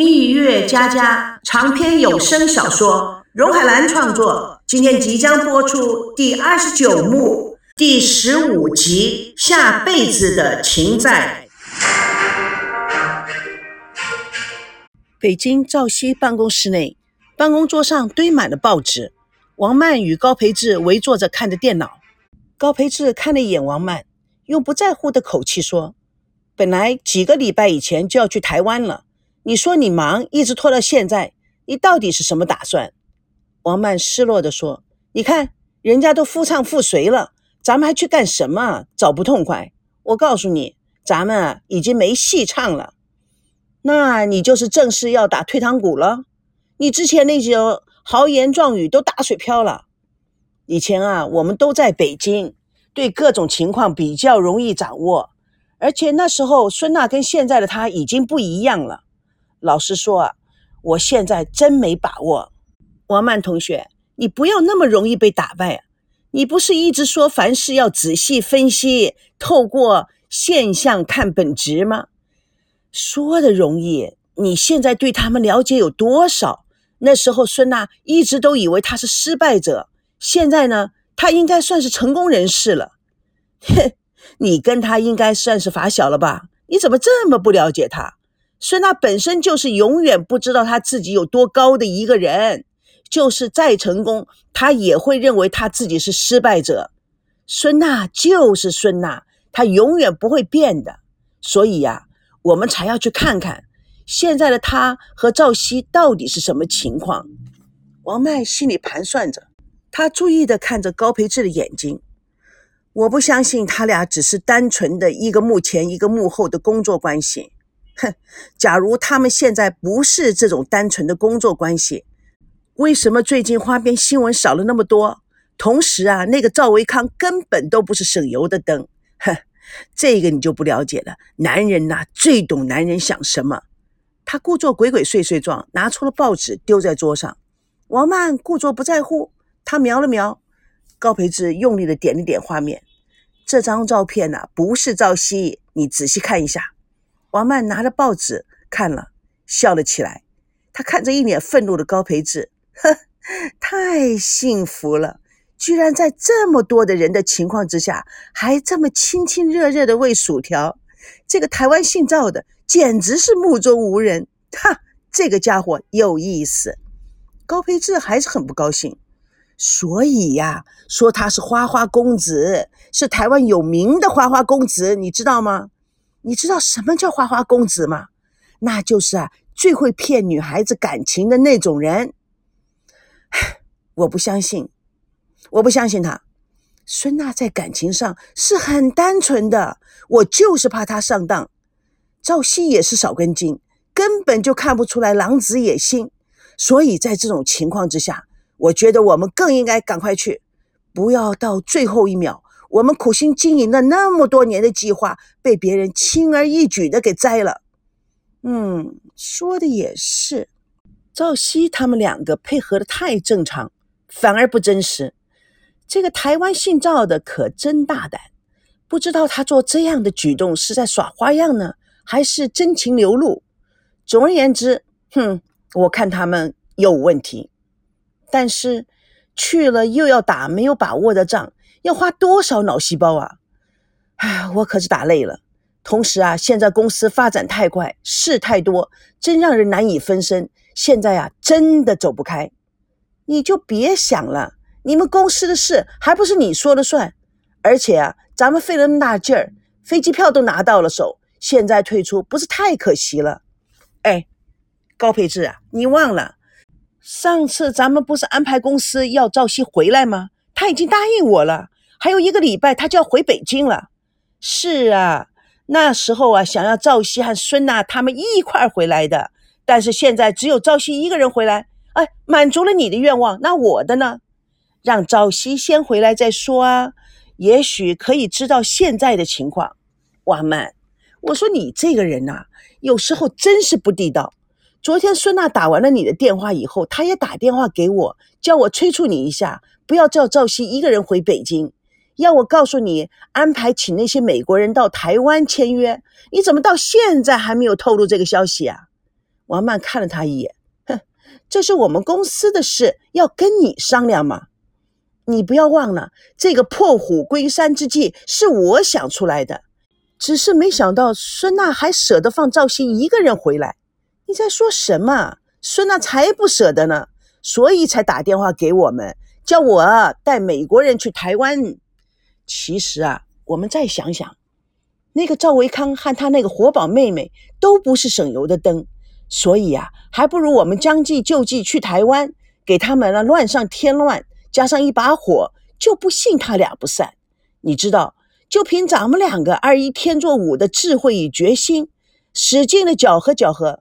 蜜月佳佳长篇有声小说，荣海兰创作，今天即将播出第二十九幕第十五集《下辈子的情债》。北京赵熙办公室内，办公桌上堆满了报纸，王曼与高培志围坐着看着电脑。高培志看了一眼王曼，用不在乎的口气说。本来几个礼拜以前就要去台湾了，你说你忙，一直拖到现在，你到底是什么打算？王曼失落地说：“你看人家都夫唱妇随了，咱们还去干什么？找不痛快？我告诉你，咱们啊已经没戏唱了。那你就是正式要打退堂鼓了。你之前那些豪言壮语都打水漂了。以前啊，我们都在北京，对各种情况比较容易掌握。”而且那时候，孙娜跟现在的她已经不一样了。老实说啊，我现在真没把握。王曼同学，你不要那么容易被打败啊！你不是一直说凡事要仔细分析，透过现象看本质吗？说的容易，你现在对他们了解有多少？那时候孙娜一直都以为他是失败者，现在呢，他应该算是成功人士了。哼。你跟他应该算是发小了吧？你怎么这么不了解他？孙娜本身就是永远不知道他自己有多高的一个人，就是再成功，他也会认为他自己是失败者。孙娜就是孙娜，她永远不会变的。所以呀，我们才要去看看现在的他和赵熙到底是什么情况。王麦心里盘算着，他注意地看着高培志的眼睛。我不相信他俩只是单纯的一个幕前一个幕后的工作关系。哼，假如他们现在不是这种单纯的工作关系，为什么最近花边新闻少了那么多？同时啊，那个赵维康根本都不是省油的灯。哼，这个你就不了解了。男人呐，最懂男人想什么。他故作鬼鬼祟祟状，拿出了报纸丢在桌上。王曼故作不在乎，他瞄了瞄。高培志用力的点了点画面，这张照片呢，不是赵熙，你仔细看一下。王曼拿着报纸看了，笑了起来。他看着一脸愤怒的高培志，呵，太幸福了，居然在这么多的人的情况之下，还这么亲亲热热的喂薯条。这个台湾姓赵的，简直是目中无人。哈，这个家伙有意思。高培志还是很不高兴。所以呀，说他是花花公子，是台湾有名的花花公子，你知道吗？你知道什么叫花花公子吗？那就是啊，最会骗女孩子感情的那种人。我不相信，我不相信他。孙娜在感情上是很单纯的，我就是怕他上当。赵熙也是少根筋，根本就看不出来狼子野心，所以在这种情况之下。我觉得我们更应该赶快去，不要到最后一秒，我们苦心经营了那么多年的计划被别人轻而易举的给摘了。嗯，说的也是，赵熙他们两个配合的太正常，反而不真实。这个台湾姓赵的可真大胆，不知道他做这样的举动是在耍花样呢，还是真情流露？总而言之，哼，我看他们有问题。但是去了又要打没有把握的仗，要花多少脑细胞啊！哎，我可是打累了。同时啊，现在公司发展太快，事太多，真让人难以分身。现在啊，真的走不开。你就别想了，你们公司的事还不是你说了算？而且啊，咱们费了那么大劲儿，飞机票都拿到了手，现在退出不是太可惜了？哎，高培志啊，你忘了？上次咱们不是安排公司要赵熙回来吗？他已经答应我了，还有一个礼拜他就要回北京了。是啊，那时候啊，想要赵熙和孙娜他们一块回来的，但是现在只有赵熙一个人回来。哎，满足了你的愿望，那我的呢？让赵熙先回来再说啊，也许可以知道现在的情况。王曼，我说你这个人呐，有时候真是不地道。昨天孙娜打完了你的电话以后，她也打电话给我，叫我催促你一下，不要叫赵熙一个人回北京，要我告诉你安排请那些美国人到台湾签约。你怎么到现在还没有透露这个消息啊？王曼看了他一眼，哼，这是我们公司的事，要跟你商量嘛？你不要忘了，这个破虎归山之计是我想出来的，只是没想到孙娜还舍得放赵鑫一个人回来。你在说什么？孙娜才不舍得呢，所以才打电话给我们，叫我带美国人去台湾。其实啊，我们再想想，那个赵维康和他那个活宝妹妹都不是省油的灯，所以啊，还不如我们将计就计去台湾，给他们了乱上添乱。加上一把火，就不信他俩不散。你知道，就凭咱们两个二一天作五的智慧与决心，使劲的搅和搅和。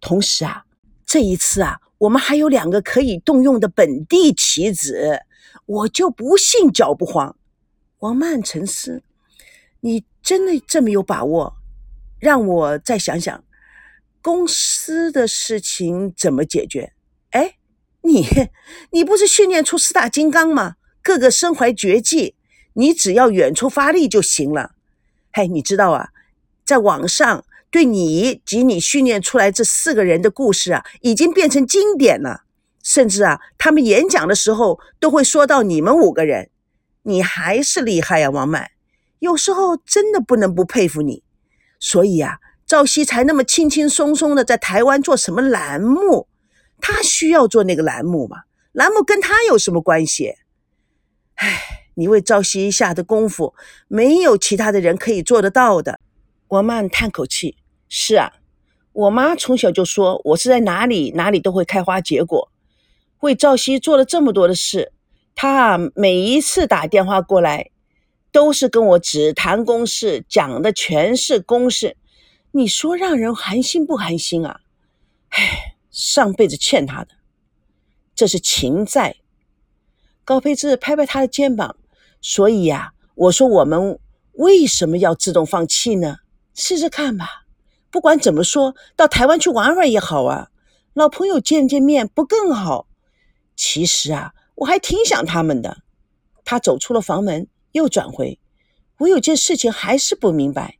同时啊，这一次啊，我们还有两个可以动用的本地棋子，我就不信搅不黄。王曼沉思：“你真的这么有把握？让我再想想，公司的事情怎么解决？”哎。你你不是训练出四大金刚吗？个个身怀绝技，你只要远处发力就行了。嘿，你知道啊，在网上对你及你训练出来这四个人的故事啊，已经变成经典了。甚至啊，他们演讲的时候都会说到你们五个人。你还是厉害呀，王曼。有时候真的不能不佩服你。所以啊，赵熙才那么轻轻松松的在台湾做什么栏目。他需要做那个栏目吗？栏目跟他有什么关系？唉，你为赵熙下的功夫，没有其他的人可以做得到的。王曼叹口气：“是啊，我妈从小就说我是在哪里哪里都会开花结果。为赵熙做了这么多的事，他每一次打电话过来，都是跟我只谈公事，讲的全是公事。你说让人寒心不寒心啊？唉。”上辈子欠他的，这是情债。高培志拍拍他的肩膀，所以呀，我说我们为什么要自动放弃呢？试试看吧，不管怎么说，到台湾去玩玩也好啊，老朋友见见面不更好？其实啊，我还挺想他们的。他走出了房门，又转回，我有件事情还是不明白。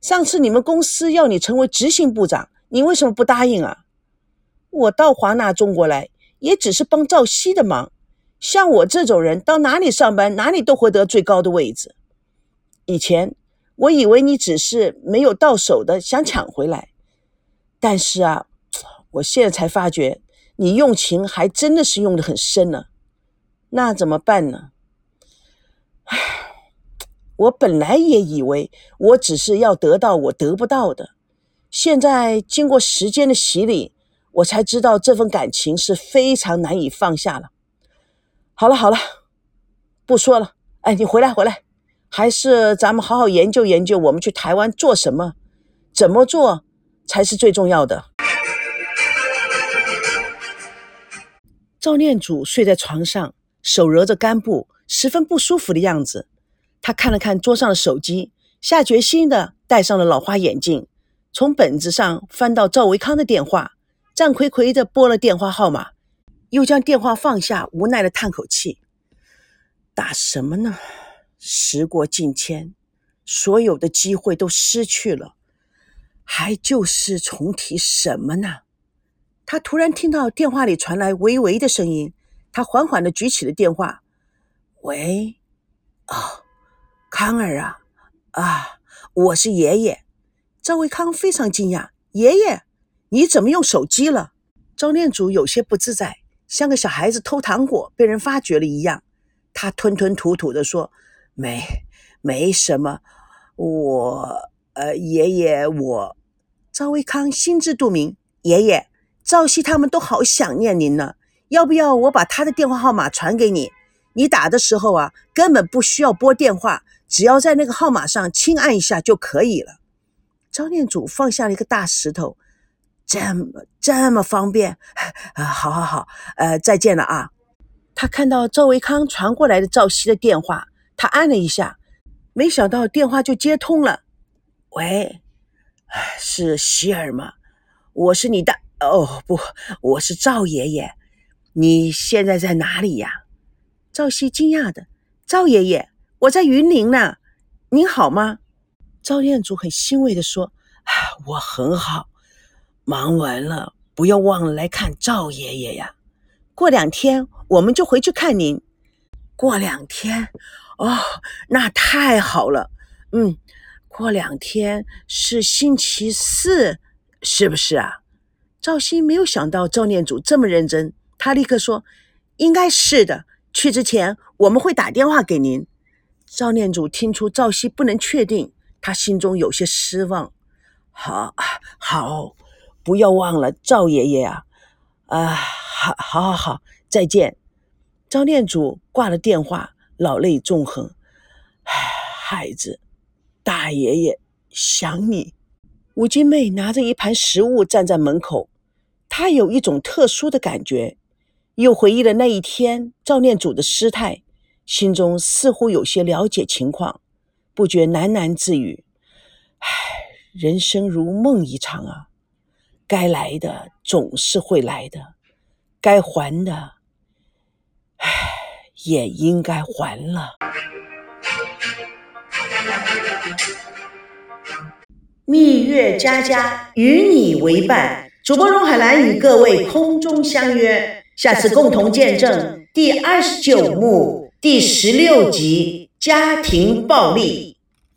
上次你们公司要你成为执行部长，你为什么不答应啊？我到华纳中国来，也只是帮赵熙的忙。像我这种人，到哪里上班，哪里都会得最高的位置。以前我以为你只是没有到手的想抢回来，但是啊，我现在才发觉你用情还真的是用的很深呢。那怎么办呢？唉，我本来也以为我只是要得到我得不到的，现在经过时间的洗礼。我才知道这份感情是非常难以放下了。好了好了，不说了。哎，你回来回来，还是咱们好好研究研究，我们去台湾做什么，怎么做才是最重要的。赵念祖睡在床上，手揉着干布，十分不舒服的样子。他看了看桌上的手机，下决心的戴上了老花眼镜，从本子上翻到赵维康的电话。战魁魁的拨了电话号码，又将电话放下，无奈的叹口气：“打什么呢？时过境迁，所有的机会都失去了，还旧事重提什么呢？”他突然听到电话里传来微微的声音，他缓缓的举起了电话：“喂，哦，康儿啊，啊，我是爷爷。”赵维康非常惊讶：“爷爷。”你怎么用手机了？赵念祖有些不自在，像个小孩子偷糖果被人发觉了一样。他吞吞吐吐地说：“没，没什么。我……呃，爷爷，我……”赵维康心知肚明，爷爷，赵熙他们都好想念您呢。要不要我把他的电话号码传给你？你打的时候啊，根本不需要拨电话，只要在那个号码上轻按一下就可以了。张念祖放下了一个大石头。这么这么方便啊！好好好，呃，再见了啊！他看到赵维康传过来的赵熙的电话，他按了一下，没想到电话就接通了。喂，是希尔吗？我是你的哦，不，我是赵爷爷。你现在在哪里呀？赵熙惊讶的，赵爷爷，我在云林呢。您好吗？赵彦祖很欣慰的说：“我很好。”忙完了，不要忘了来看赵爷爷呀。过两天我们就回去看您。过两天，哦，那太好了。嗯，过两天是星期四，是不是啊？赵熙没有想到赵念祖这么认真，他立刻说：“应该是的。去之前我们会打电话给您。”赵念祖听出赵熙不能确定，他心中有些失望。好，好，不要忘了赵爷爷啊！啊，好，好，好，好，再见。赵念祖挂了电话，老泪纵横。唉，孩子，大爷爷想你。吴金妹拿着一盘食物站在门口，她有一种特殊的感觉，又回忆了那一天赵念祖的失态。心中似乎有些了解情况，不觉喃喃自语：“唉，人生如梦一场啊，该来的总是会来的，该还的，唉，也应该还了。”蜜月佳佳与你为伴，主播荣海兰与各位空中相约，下次共同见证第二十九幕。第十六集：家庭暴力。